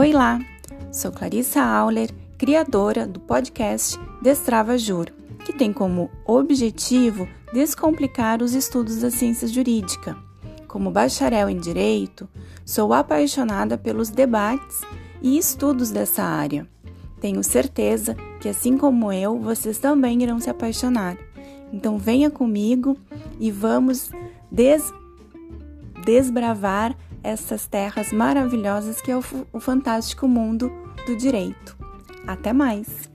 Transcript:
Oi lá, sou Clarissa Auler, criadora do podcast Destrava Juro, que tem como objetivo descomplicar os estudos da ciência jurídica. Como bacharel em direito, sou apaixonada pelos debates e estudos dessa área. Tenho certeza que, assim como eu, vocês também irão se apaixonar. Então, venha comigo e vamos des desbravar essas terras maravilhosas que é o, o fantástico mundo do direito. Até mais!